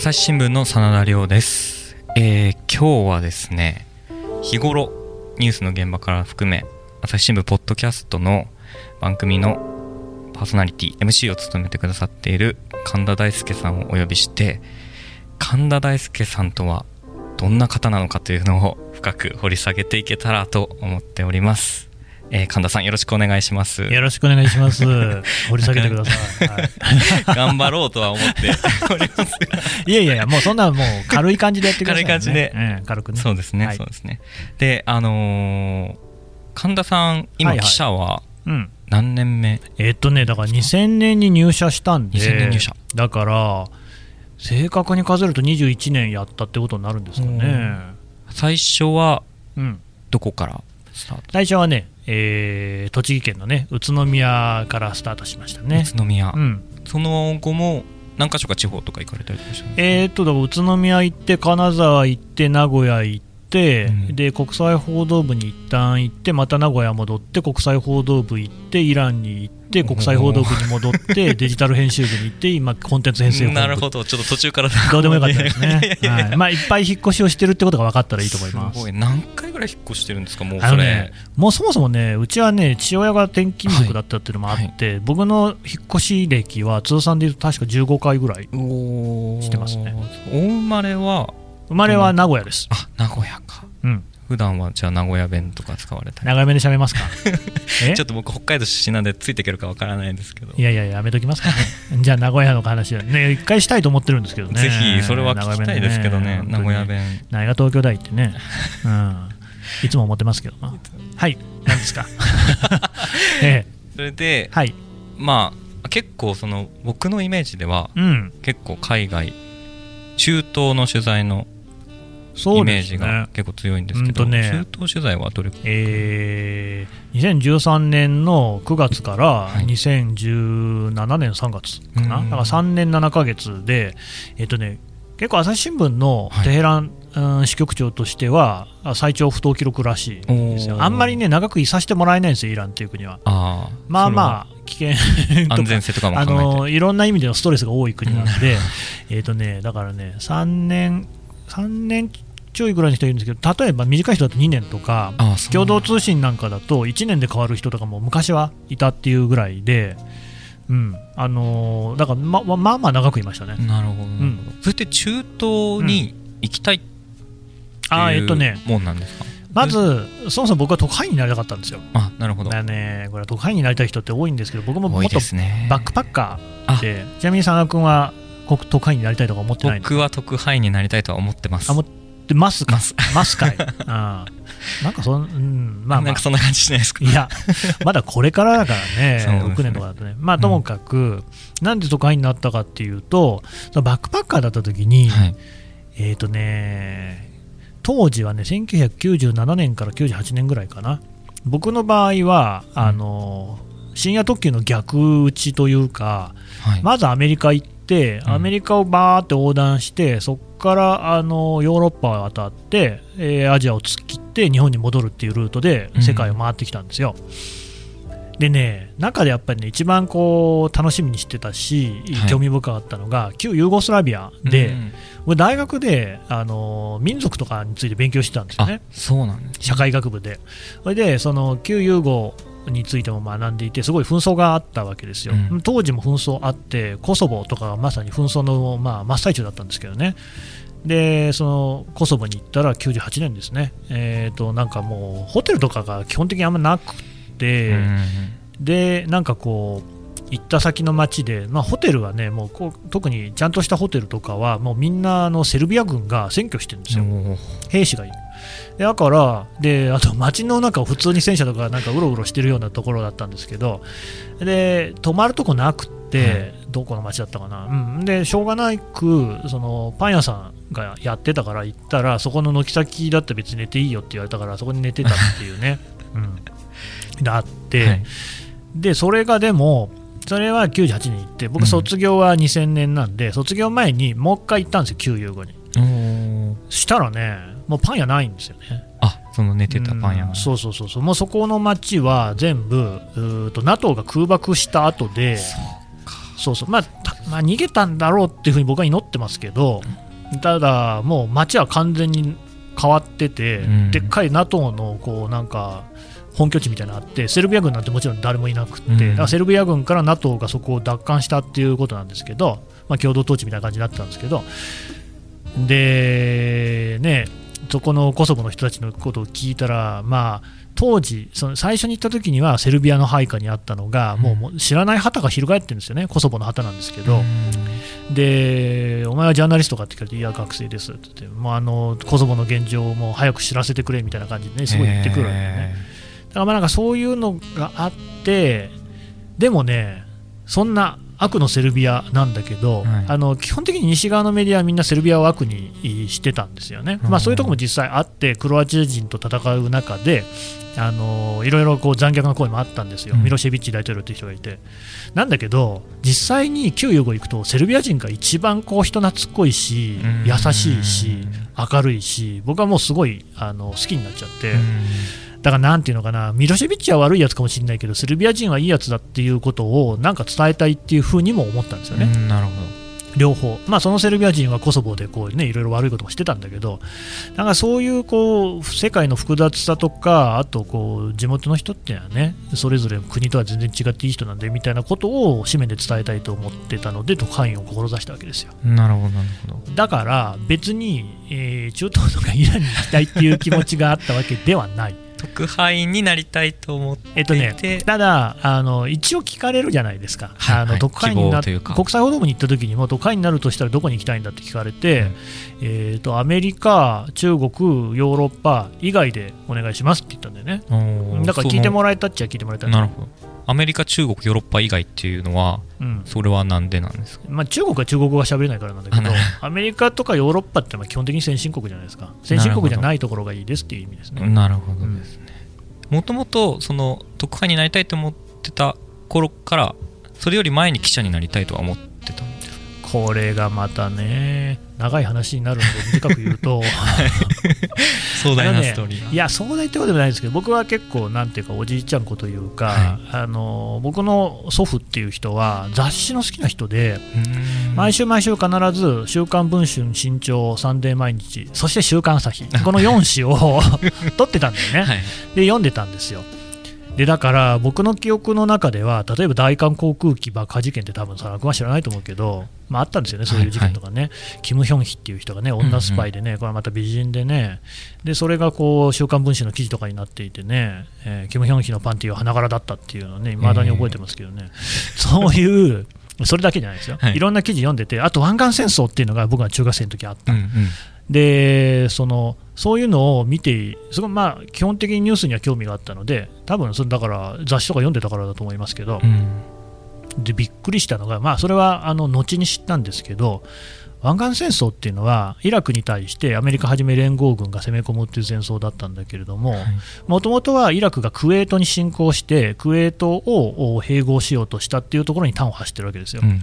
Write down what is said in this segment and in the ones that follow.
朝日新聞の真田亮です、えー今日はですね日頃ニュースの現場から含め朝日新聞ポッドキャストの番組のパーソナリティ MC を務めてくださっている神田大輔さんをお呼びして神田大輔さんとはどんな方なのかというのを深く掘り下げていけたらと思っております、えー神田さんよろしくお願いしますよろしくお願いします。掘り下げてください。はい 頑張ろうとは思っておりますいやいやいや、もうそんなもう軽い感じでやってください、ね。軽い感じでええ軽くね。そうですね、はいそうですね。で、あのー神田さん、今、はいはい記者はうん。何年目、えっとね、だから2000年に入社したんで、2000年入社だから、正確に数えると21年やったってことになるんですかね。最初はうん。どこからスタート、最初はね、えー栃木県のね、宇都宮からスタートしましたね。宇都宮、うん。その後も何か所か地方とか行かれたりとかしたんですか？えー、っと、だから宇都宮行って、金沢行って、名古屋行って、うんで国際報道部に一旦行って、また名古屋戻って、国際報道部行って、イランに行って、国際報道部に戻って、デジタル編集部に行って、今、コンテンツ編成なるほど、ちょっと途中からどうでもよかったですね。はいまあ、いっぱい引っ越しをしてるってことが分かったらいいと思いますす。ごい、何回ぐらい引っ越してるんですか、もうそれ。ね、もうそもそもね、うちはね、父親が転勤族だったっていうのもあって、僕の引っ越し歴は通算でいうと確か15回ぐらい。してますね。お生まれは、生まれは名古屋です。あ名古屋か。うん。普段はじゃあ名古屋弁とか使われたり？長めで喋りますか？え？ちょっと僕、北海道出身なんでついていけるかわからないんですけど。いやいや、やめときますかね。じゃあ、名古屋の話はね、一回したいと思ってるんですけどね。ぜひそれは聞きたいですけどね、名古屋。長弁弁。何が東京大ってね、うん、いつも思ってますけどな。はい、何ですか？ええ、それで、はい、まあ、結構その僕のイメージでは、うん、結構海外、中東の取材のイメージが。結構強いんですけど、うんとね。中東取材はどれ？くらいえー、2013年の9月からはい。2017年3月かな、うん。だから3年7ヶ月で、えっ、とね、結構朝日新聞のはい。テヘラン、うん支局長としてはあ最長不当記録らしいんですよ。あんまりね長くいさせてもらえないんですよイランっていう国は。ああまあまあ危険 あ安全性とかも考えて。あのいろんな意味でのストレスが多い国なんでえっとねだからね3年3年ちょいぐらいの人いるんですけど例えば短い人だと2年とか共同通信なんかだと1年で変わる人とかも昔はいたっていうぐらいで、うんあのーだからまままあまあ長くいましたね。なるほど、なるほど。ん。それって中東に行きたいってあーえっとね。もんなんですか、まず、そもそも僕は特派員になりたかったんですよ。あなるほど。ね、これは特派員になりたい人って多いんですけど、僕ももっとバックパッカーで、ちなみに佐賀君は国特派員になりたいとか思ってないの？僕は特派員になりたいとは思ってます。あ思ってますか？ます。ますかい？うんなんかそん、うん、まあまあ。そんな感じしないですか？いや、まだこれからだからね、ね。6年とかだとね、まあともかく、なんで特派員になったかっていうと、そのバックパッカーだった時に、はい。えっ、とね、当時はね、1997年から98年ぐらいかな、僕の場合は、あの深夜特急の逆打ちというか、はい、まずアメリカ行って、うん。アメリカをバーって横断して、そこからあのヨーロッパを渡って、えーアジアを突っ切って日本に戻るっていうルートでうん。世界を回ってきたんですよ。でね、中でやっぱりね、一番こう楽しみにしてたしはい、興味深かったのが、旧ユーゴスラビアで、うん俺大学であの民族とかについて勉強してたんですよあね。そうなんですね社会学部で。それで、その旧ユーゴについても学んでいて、すごい紛争があったわけですよ。うん当時も紛争あって、コソボとかがまさに紛争の、まあ、真っ最中だったんですけどね。で、そのコソボに行ったら98年ですね。えっ、と、なんかもう、ホテルとかが基本的にあんまなくで、なんかこう、行った先の街で、まあ、ホテルはね、もうこう特にちゃんとしたホテルとかは、もうみんなあのセルビア軍が占拠してるんですよ。兵士がいる。でだから、であと街の中を普通に戦車とかなんかうろうろしてるようなところだったんですけど、で泊まるとこなくって、どこの街だったかな、うん、でしょうがないくそのパン屋さんがやってたから行ったら、そこの軒先だって別に寝ていいよって言われたから、そこに寝てたっていうね、うん、があって、はい。でそれがでも、それは98年行って、僕、うん。卒業は2000年なんで、卒業前にもう一回行ったんですよ、旧優語に。おー。したらね、もうパン屋ないんですよね。あその寝てたパン屋うんそうそうそうそう、もうそこの町は全部、うーと NATO が空爆した後で、そうそう、まあ、たまあ、逃げたんだろうっていうふうに僕は祈ってますけど、ただ、もう街は完全に変わってて、うん。でっかい NATO のこうなんか本拠地みたいなのあって、セルビア軍なんてもちろん誰もいなくって、うん。だからセルビア軍から NATO がそこを奪還したっていうことなんですけど、まあ、共同統治みたいな感じになってたんですけど、で、ね、そこのコソボの人たちのことを聞いたら、まあ、当時、その最初に行った時にはセルビアの配下にあったのが、もう知らない旗が翻ってるんですよね、コソボの旗なんですけど、で、お前はジャーナリストかって聞かれて、いや、学生ですって言って、もうあのコソボの現状をもう早く知らせてくれみたいな感じでね、すごい言ってくるわけよね。だからまあなんかそういうのがあって、でもね、そんな悪のセルビアなんだけど、はい。あの基本的に西側のメディアはみんなセルビアを悪にしてたんですよね、うんまあ、そういうところも実際あって、クロアチア人と戦う中で、あのいろいろこう残虐な声もあったんですよ、うん。ミロシェビッチ大統領という人がいて。なんだけど、実際に旧ユーゴ行くと、セルビア人が一番こう人懐っこいしうん、優しいし、明るいし、僕はもうすごいあの好きになっちゃって。だからなんていうのかな、ミロシェビッチは悪いやつかもしれないけど、セルビア人はいいやつだっていうことをなんか伝えたいっていうふうにも思ったんですよね、うんなるほ両方、まあ、そのセルビア人はコソボでこう、ね、いろいろ悪いこともしてたんだけど、だからそういうこう世界の複雑さとか、あとこう地元の人っていうのはね、それぞれ国とは全然違っていい人なんでみたいなことを紙面で伝えたいと思ってたので、特派員を志したわけですよ。どなるほどなるほど。だから別に、えー中東とかイランに行きたいっていう気持ちがあったわけではない。特派員になりたいと思ってえっとねただあの、一応聞かれるじゃないですか、あの特派員にな国際報道部に行った時にも、特派員になるとしたらどこに行きたいんだって聞かれて、うん。えー、とアメリカ、中国、ヨーロッパ以外でお願いしますって言ったんだよね、だから聞いてもらえたっちゃ聞いてもらえたなるほどアメリカ中国ヨーロッパ以外っていうのはうん。それはなんでなんですか？まあ、中国は中国語が喋れないからなんだけど アメリカとかヨーロッパってのは基本的に先進国じゃないですか、先進国じゃないところがいいですっていう意味ですね。なるほどですね。もともとその特派員になりたいと思ってた頃からそれより前に記者になりたいとは思ってたんですか？これがまたね、長い話になるので短く言うと、壮大なストーリーが。いや、壮大ってことでもないですけど、僕は結構、なんていうか、おじいちゃん子というか、はあの僕の祖父っていう人は、雑誌の好きな人で、毎週毎週必ず、週刊文春、新潮、サンデー毎日、そして週刊朝日、この4紙を 取ってたんだよね、はい。で、読んでたんですよ。でだから僕の記憶の中では例えば大韓航空機爆破事件って多分佐野君は知らないと思うけど、まあ、あったんですよね、そういう事件とかね、キム・ヒョンヒっていう人がね、女スパイでね、これはまた美人でね、でそれがこう週刊文春の記事とかになっていてね、えーキム・ヒョンヒのパンティーは花柄だったっていうのをね、いまだに覚えてますけどね、そういう、それだけじゃないですよ、はい。い、ろんな記事読んでて、あと湾岸戦争っていうのが僕が中学生の時あった。うんうんでそのそういうのを見て、すごいまあ基本的にニュースには興味があったので、多分それだから雑誌とか読んでたからだと思いますけどう、ん。でびっくりしたのが、まあ、それはあの後に知ったんですけど、湾岸戦争っていうのは、イラクに対してアメリカはじめ連合軍が攻め込むっていう戦争だったんだけれども、もともとはイラクがクウェートに侵攻して、クウェートをお併合しようとしたっていうところに端を発してるわけですよ。うん。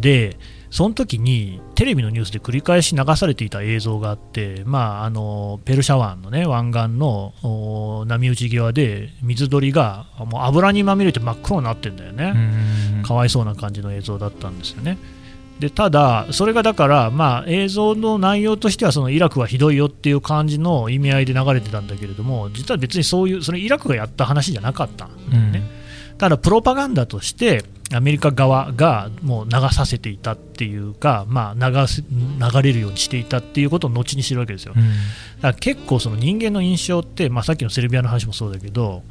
でその時にテレビのニュースで繰り返し流されていた映像があって、まあ、あのペルシャ湾の、ね、湾岸のお波打ち際で水鳥がもう油にまみれて真っ黒になってんだよね、うんかわいそうな感じの映像だったんですよね。でただ、それがだから、まあ、映像の内容としてはそのイラクはひどいよっていう感じの意味合いで流れてたんだけれども、実は別にそういう、それイラクがやった話じゃなかったんだよね。ただ、プロパガンダとして、アメリカ側がもう流させていたっていうか、まあ、流す流れるようにしていたっていうことを後に知るわけですよ。うんだから結構その人間の印象って、まあ、さっきのセルビアの話もそうだけど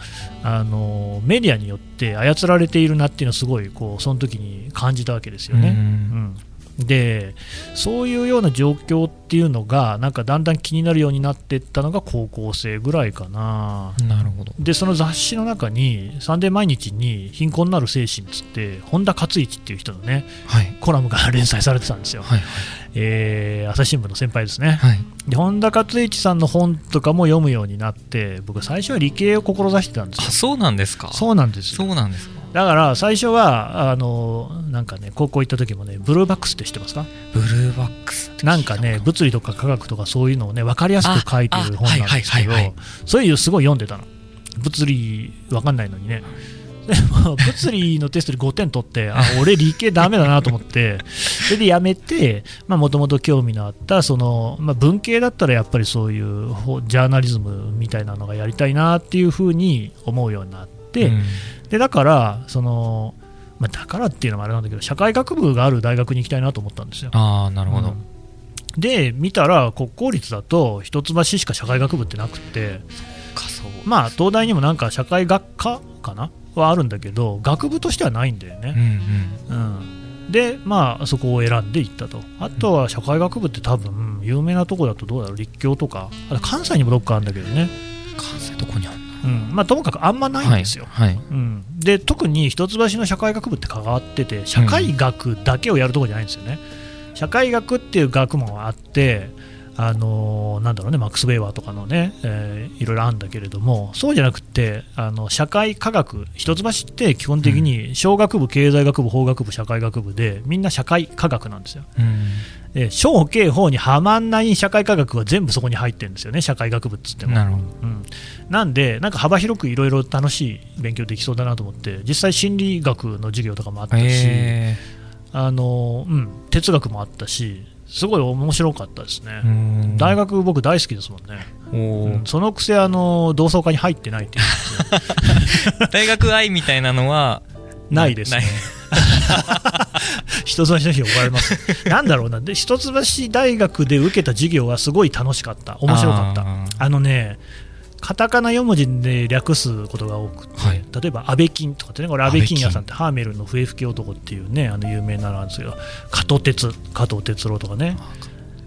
あのメディアによって操られているなっていうのをすごいこうその時に感じたわけですよね。うんうんでそういうような状況っていうのがなんかだんだん気になるようになっていったのが高校生ぐらいかな。なるほど。でその雑誌の中に「サンデー毎日」に「貧困なる精神」っつって本田勝一っていう人のねはい。コラムが連載されてたんですよ、はいえー朝日新聞の先輩ですね。はい。で本田勝一さんの本とかも読むようになって僕最初は理系を志してたんですよ。あそうなんですか。そうなんですそようなんですか。だから最初はあのなんかね高校行った時もねブルーバックスって知ってますか？ブルーバックスなんかね物理とか科学とかそういうのをね分かりやすく書いてる本なんですけどそういうすごい読んでたの。物理分かんないのにね。でも物理のテストで5点取って、あ俺、理系ダメだなと思って、それでやめて、もともと興味のあったその、まあ、文系だったらやっぱりそういうほジャーナリズムみたいなのがやりたいなっていうふうに思うようになって、うん。でだからその、まあ、だからっていうのもあれなんだけど、社会学部がある大学に行きたいなと思ったんですよ。ああなるほど、うんで見たら国公立だと一橋しか社会学部ってなくて。まあ東大にもなんか社会学科かな？はあるんだけど学部としてはないんだようんね、うん、でまあそこを選んで行ったと。あとは社会学部って多分有名なとこだとどうだろう？立教とか。あと関西にもどっかあるんだけどね、うん関西どこにあるんだうん。まあ、ともかくあんまないんですよ、はい、はい。うん、で特に一橋の社会学部って関わってて社会学だけをやるところじゃないんですよね、社会学っていう学問があってあのーなんだろうねマックス・ウェーバーとかのね、えーいろいろあるんだけれどもそうじゃなくてあの社会科学一橋って基本的に小学部経済学部法学部社会学部でみんな社会科学なんですよ。うん。で小経法にはまんない社会科学は全部そこに入ってるんですよね社会学部っつっても。なるほど。うん、なんで、なんか幅広くいろいろ楽しい勉強できそうだなと思って、実際、心理学の授業とかもあったし、えあのうん、哲学もあったし、すごい面白かったですね。大学、僕、大好きですもんね、うんそのくせあの同窓会に入ってないっていう 大学愛みたいなのはないですねない。一橋の人に怒られます。なんだろうな、で一橋大学で受けた授業はすごい楽しかった、面白かった。あのね、カタカナ4文字で略すことが多くて、はい。例えば安倍金とかってね、これ安倍金屋さん安ってハーメルの笛吹き男っていうね、あの有名なのなんですけど、加藤哲、加藤哲郎とかね、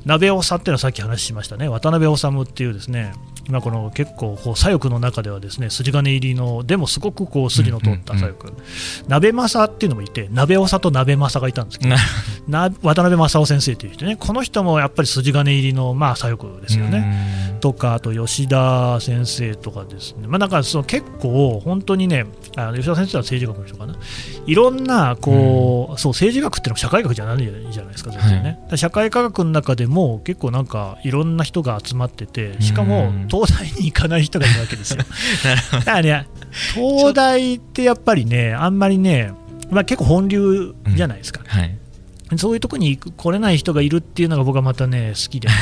鍋尾さんっていうのはさっき話しましたね、渡辺治っていうですね、今この結構こう左翼の中ではですね筋金入りのでもすごくこう筋の通った左翼、鍋政っていうのもいて鍋長と鍋政がいたんですけど渡辺正夫先生という人ね。この人もやっぱり筋金入りのまあ左翼ですよね。ねとかあと吉田先生とかですね、まあ、なんかその結構本当にねあの吉田先生は政治学の人かな。いろんなこう、そう政治学っていうのは社会学じゃないじゃないですか全然ね、はい。社会科学の中でも結構なんかいろんな人が集まっててしかもうん東大に行かない人がいるわけですよ。だからね東大ってやっぱりねあんまりねまあ、結構本流じゃないですか、はい。そういうとこに来れない人がいるっていうのが僕はまたね好きでね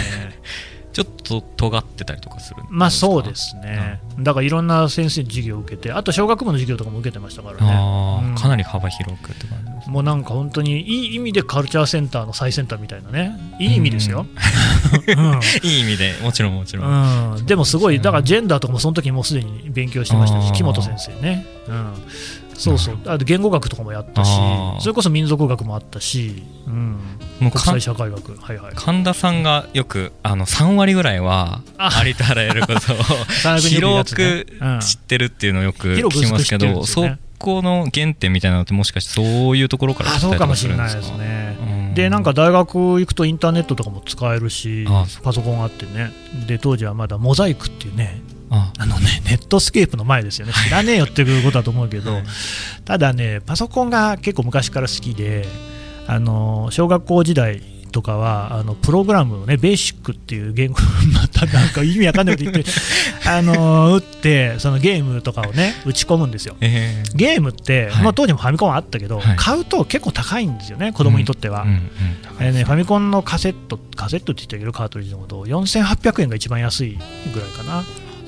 ちょっと尖ってたりとかするんまあそうですね、だからいろんな先生に授業を受けて、あと小学部の授業とかも受けてましたからね、うん。かなり幅広くって感じですもうなんか本当にいい意味でカルチャーセンターの最先端みたいなね、いい意味ですよ。いい意味でもちろんもちろん、うん。うんでもすごい、だからジェンダーとかもその時にもうすでに勉強してましたし、木本先生ね、うん、そうそう、あと言語学とかもやったしそれこそ民族学もあったし、うん、もうか国際社会学、はいはい。神田さんがよくあの3割ぐらいはあありとあらゆることを 広くうん。知ってるっていうのをよく聞きますけど、ねそこの原点みたいなのってもしかしてそういうところからあそうかもしれないですね。うん。でなんか大学行くとインターネットとかも使えるしパソコンあってね。で当時はまだモザイクっていうねああのねネットスケープの前ですよね。知らねえよっていうことだと思うけど、はい。ただねパソコンが結構昔から好きであの小学校時代とかはあのプログラムをねベーシックっていう言語 またなんか意味わかんないこと言って あの打ってそのゲームとかをね打ち込むんですよ。えーゲームって、はい。まあ、当時もファミコンはあったけど、はい。買うと結構高いんですよね子供にとっては、うんうんえーね、ファミコンのカセット、カセットって言ったけど、カートリッジのこと、4800円が一番安いぐらいかな、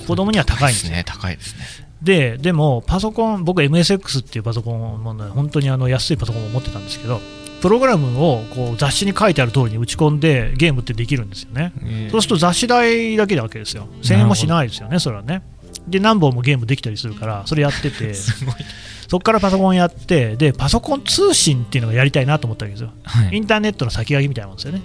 子供には高いんですよ。ね高いですねで、でも、パソコン、僕、MSX っていうパソコンも、ね、本当にあの安いパソコンを持ってたんですけど、プログラムをこう雑誌に書いてある通りに打ち込んで、ゲームってできるんですよね。えーそうすると雑誌代だけなわけですよ。1000円もしないですよね、それはね。で、何本もゲームできたりするから、それやってて、そこからパソコンやって、で、パソコン通信っていうのがやりたいなと思ったわけですよ。はいインターネットの先駆けみたいなもんですよね。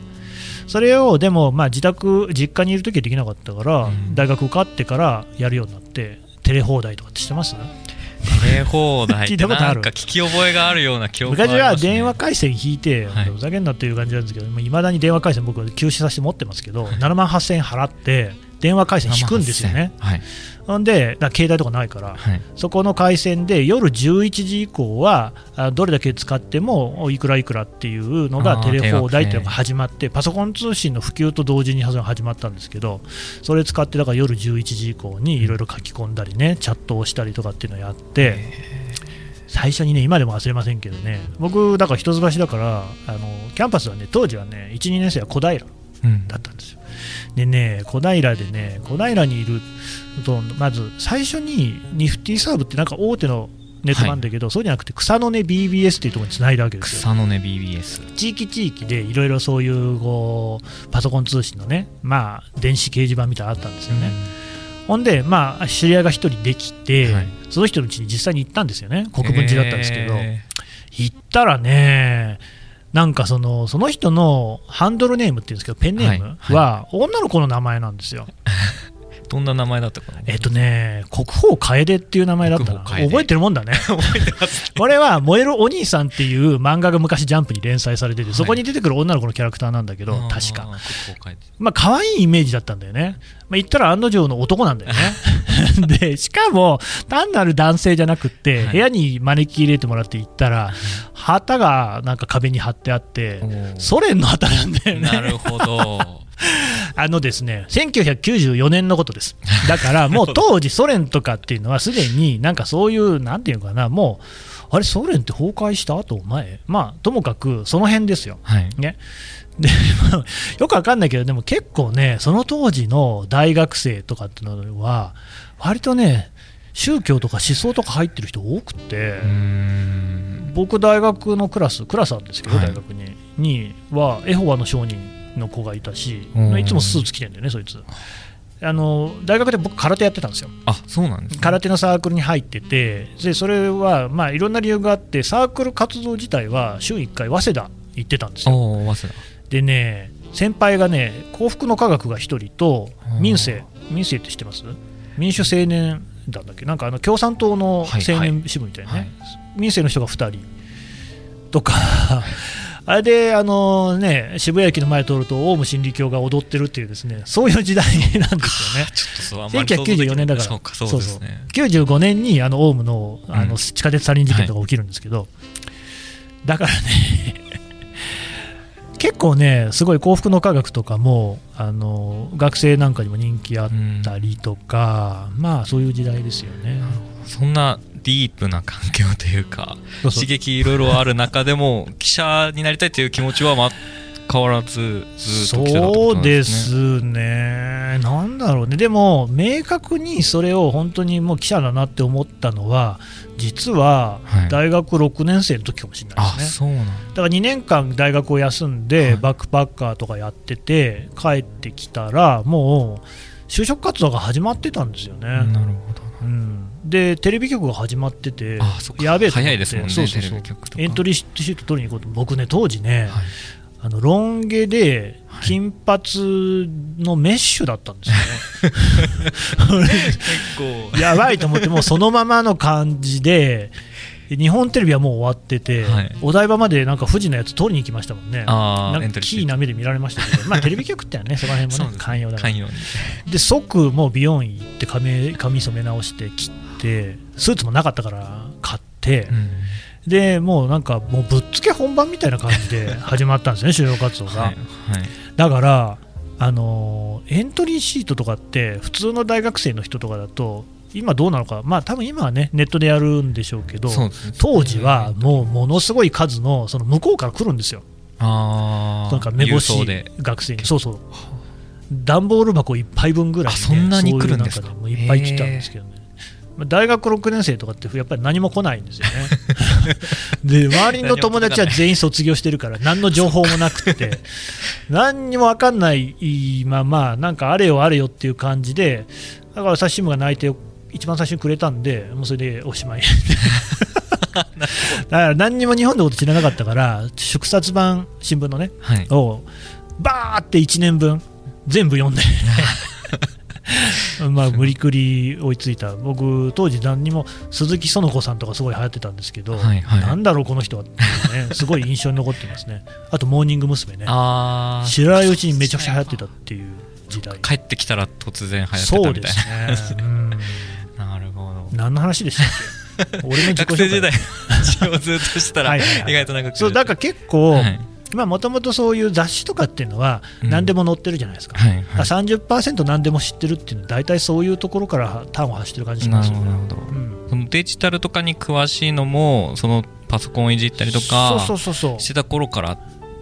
それをでも、まあ、自宅、実家にいるときはできなかったから、うん。大学受かってからやるようになって、テレ放題とかって知ってます？テレ放題 聞いたことある？なんか聞き覚えがあるような記憶があり昔は電話回線引いて、はい。ふざけんなっていう感じなんですけど、いまだに電話回線、僕は休止させて持ってますけど、7万8000円払って、電話回線引くんですよね。はいほんで、携帯とかないから、はい。そこの回線で夜11時以降はあどれだけ使ってもいくらいくらっていうのがテレ放題っていうのが始まってパソコン通信の普及と同時に始まったんですけどそれ使ってだから夜11時以降にいろいろ書き込んだりねチャットをしたりとかっていうのをやって最初にね、今でも忘れませんけどね、僕、だから一橋だから、あのキャンパスはね、当時はね、1、2年生は小平うん。だったんですよ。でね、小平でね、小平にいると、まず最初にニフティサーブってなんか大手のネットなんだけど、そうじゃなくて草の根 BBS っていうところにつないだわけですよ。草の根 BBS 地域地域でいろいろそういうこうパソコン通信のね、まあ、電子掲示板みたいなのあったんですよね。ほんで、まあ、知り合いが一人できて、はい。その人のうちに実際に行ったんですよね、国分寺だったんですけど、え行ったらね、なんかそのその人のハンドルネームっていうんですけど、ペンネームは女の子の名前なんですよ。ー どんな名前だったかな？えっとね、国宝楓っていう名前だったな、覚えてるもんだね。覚えてます これは燃えるお兄さんっていう漫画が昔、ジャンプに連載されてて、そこに出てくる女の子のキャラクターなんだけど、確か。まあ可愛いイメージだったんだよね。まあ、言ったら案の定の男なんだよね。で、しかも単なる男性じゃなくって、はい部屋に招き入れてもらって行ったら、旗がなんか壁に貼ってあってソ連の旗なんだよね。なるほど あのですね、1994年のことです。だからもう当時ソ連とかっていうのはすでになんかそういう、なんていうのかな、もう、あれ、ソ連って崩壊した後？前？まあ、ともかくその辺ですよ。はいね。で、まあよくわかんないけど、でも結構ね、その当時の大学生とかっていうのは、割とね、宗教とか思想とか入ってる人多くて、僕、大学のクラス、クラスなんですけど、はい大学に、には、エホバの証人の子がいたしうん、いつもスーツ着てんだよね、そいつ。あの大学で僕、空手やってたんですよ。あそうなんですね。空手のサークルに入ってて、でそれはまあいろんな理由があって、サークル活動自体は週1回、早稲田行ってたんですよ。早稲田。でね、先輩がね、幸福の科学が1人と民政、民政って知ってます？民主青年団だっけ、なんかあの共産党の青年支部みたいなね、はい。民政の人が2人とか、あれで、あのね、渋谷駅の前通ると、オウム真理教が踊ってるっていう、ですねそういう時代なんですよね。ちょっとそうあんまり想像でき1994年だから。そうかそうですね。95年にあのオウムのあうん。の地下鉄サリン事件とか起きるんですけど、だからね、結構ね、すごい幸福の科学とかもあの学生なんかにも人気あったりとか、まあそういう時代ですよね。そんなディープな環境というか刺激いろいろある中でも記者になりたいという気持ちはま変わらずずっと来てたってことなんそうでですね。なんだろうね、でも明確にそれを本当にもう記者だなって思ったのは、実ははい。大学6年生の時かもしれないあですね。そうなんだ。から2年間大学を休んで、はい。バックパッカーとかやってて帰ってきたらもう就職活動が始まってたんですよね、なるほどうん、でテレビ局が始まっててやべえ早いですもんねそうそうそう。エントリーシート取りに行こうと。僕ね当時ね、はい。あのロン毛ではい。金髪のメッシュだったんですよね、結構。やばいと思ってもうそのままの感じで日本テレビはもう終わってて、はい。お台場までなんか富士のやつ取りに行きましたもんね。あなんかキーな目で見られましたけど、まあテレビ局ってはね、そこら辺もね、寛容だから。寛容に。で、即もう美容院行って髪、髪染め直して切って、スーツもなかったから買って、うん。で、もうなんか、もうぶっつけ本番みたいな感じで 始まったんですね、就職活動が。はいはい。だから、あのーエントリーシートとかって、普通の大学生の人とかだと、今どうなのか、まあ多分今はね、ネットでやるんでしょうけど、ね。当時はもうものすごい数の、その向こうから来るんですよ。ああなんか目星学生に、そうそう、段ボール箱1杯分ぐらい、ね、あそんなに来るんですか。そういうなんねもういっぱい来たんですけどね。まあ大学6年生とかってやっぱり何も来ないんですよね。で周りの友達は全員卒業してるから何の情報もなくて。何にも分かんないままなんかあれよあれよっていう感じでだから朝日新聞が内定を一番最初にくれたんでもうそれでおしまい。だから何にも日本のこと知らなかったから祝殺版新聞のねはい。をバーって1年分全部読んでまあ無理くり追いついた。僕当時何にも鈴木園子さんとかすごい流行ってたんですけど、はいはい。なんだろうこの人はっていうね すごい印象に残ってますね。あとモーニング娘。ね。知らないうちにめちゃくちゃ流行ってたっていう時代。帰ってきたら突然流行ってたそうみたいですね、うん、な なるほど。何の話でしたっけ？俺の自己紹介。学生時代。をずっとしたらはい意外と長くそうだから結構、はいもともとそういう雑誌とかっていうのは何でも載ってるじゃないですか、はいはい。30%何でも知ってるっていうのは大体そういうところから端を発してる感じしなますよね。なるほどうん。そのデジタルとかに詳しいのもそのパソコンをいじったりとかそうそうそうそう。してた頃から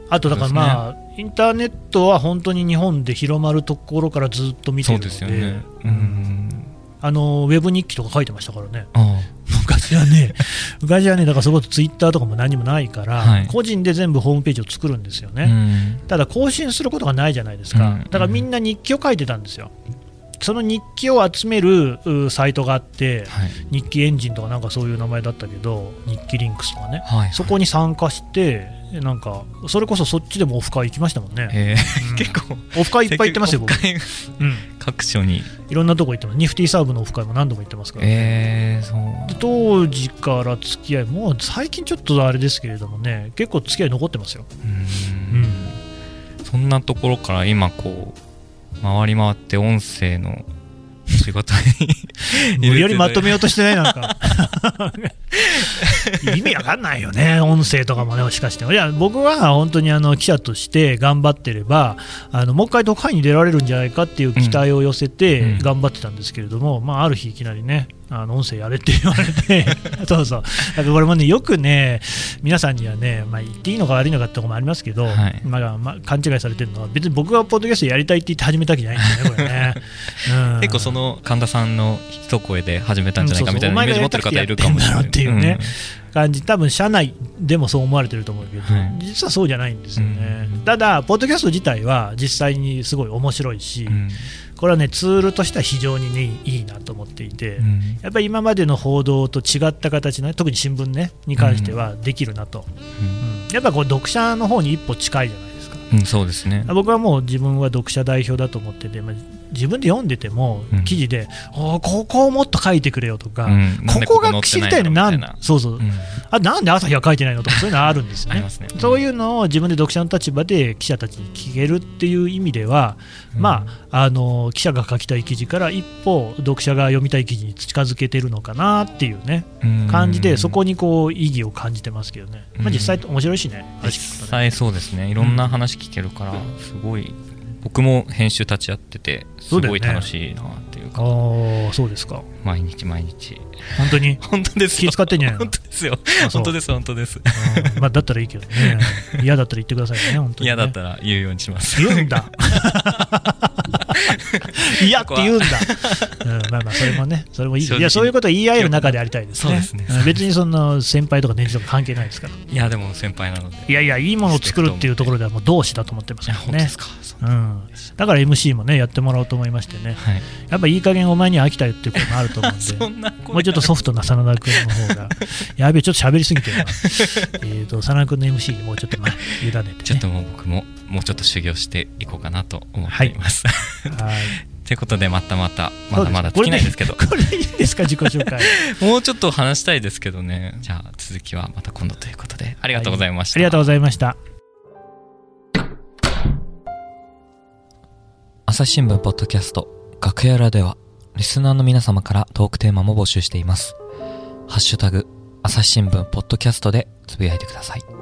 あとだからまあ、インターネットは本当に日本で広まるところからずっと見てそうるので。ですよね。うん。あのウェブ日記とか書いてましたからね。あ昔はね 昔はねだからそこツイッターとかも何もないから、はい。個人で全部ホームページを作るんですよあね、うん。ただ更新することがないじゃないですか、うん。だからみんな日記を書いてたんですよ。その日記を集めるうサイトがあってはい。日記エンジンとかなんかそういう名前だったけど日記リンクスとかね。はい。そこに参加してなんかそれこそそっちでもオフ会行きましたもんね、えうん。ー結構。オフ会いっぱい行ってますよ僕、うん、各所に。いろんなとこ行ってます。ニフティサーブのオフ会も何度も行ってますから、えー、そう。で当時から付き合いもう最近ちょっとあれですけれどもね結構付き合い残ってますよ。うん。そんなところから今こう回り回って音声の仕事に無理やりまとめようとしてないなんか 意味わかんないよね音声とかもねしかして。いや僕は本当にあの記者として頑張ってればあのもう一回特派員に出られるんじゃないかっていう期待を寄せうてん。頑張ってたんですけれども、まあ、ある日いきなりねあの音声やれって言われて。そうそう。だからこれもねよくね皆さんにはね、まあ、言っていいのか悪いのかってところもありますけど、はい。まあまあ、勘違いされてるのは別に僕がポッドキャストやりたいって言って始めたわけじゃないんですよねこれね、うん結構その神田さんの一声で始めたんじゃないかみたいなイメージ持ってる方いるかもしれない。っていうね感じ多分社内でもそう思われてると思うけど、はい。実はそうじゃないんですよね、うんただポッドキャスト自体は実際にすごい面白いし、これはねツールとしては非常に、ね、いいなと思っていて、うん。やっぱり今までの報道と違った形のね特に新聞ねに関してはできるなと、うん。やっぱこう読者の方に一歩近いじゃないですか。うんそうですね。僕はもう自分は読者代表だと思ってて、まあ自分で読んでてもうん。記事で、おーここをもっと書いてくれよとか、うん。ここが知りたいの？なん？そうそう、うん。あなんで朝日は書いてないの？とかそういうのあるんですよね。ね。そういうのを自分で読者の立場で記者たちに聞けるっていう意味では、うん。まああの記者が書きたい記事から一歩読者が読みたい記事に近づけてるのかなっていうねうん。感じでそこにこう意義を感じてますけどね、まあ、うん。実際面白いしね、話実際そうですね。いろんな話聞けるからすごい僕も編集立ち会っててすごい楽しいなっていうか。ああそうですか。毎日毎日。本当に？本当ですよ。気使ってんじゃないの？本当ですよ。本当です本当です。うんまあだったらいいけどね。嫌だったら言ってくださいね本当に、ね、嫌だったら言うようにします。言うんだ 嫌って言うんだ、うん、まあまあそれもねそれもいい。いやそういうことを言い合える中でありたいですね。そうですね。ん別にその先輩とか年次とか関係ないですから。いやでも先輩なので。いやいやいいものを作るっていうところではもう同志だと思ってますいや か。らねううん、だから MC もねやってもらおうと思いましてね。はい。やっぱいい加減お前には飽きたよっていうこともあると思うんで。そんなもうちょっとソフトな真田君の方が。やべえちょっと喋りすぎてるな。えっと真田君の MC にもうちょっとまあ委ねて、ね、ちょっともう僕ももうちょっと修行していこうかなと思っています、はいとい。うことでまたまたまだまだ尽きないですけど。これでいいですか自己紹介。もうちょっと話したいですけどね。じゃあ続きはまた今度ということでありがとうございました、ありがとうございました。朝日新聞ポッドキャスト楽屋裏ではリスナーの皆様からトークテーマも募集しています。ハッシュタグ朝日新聞ポッドキャストでつぶやいてください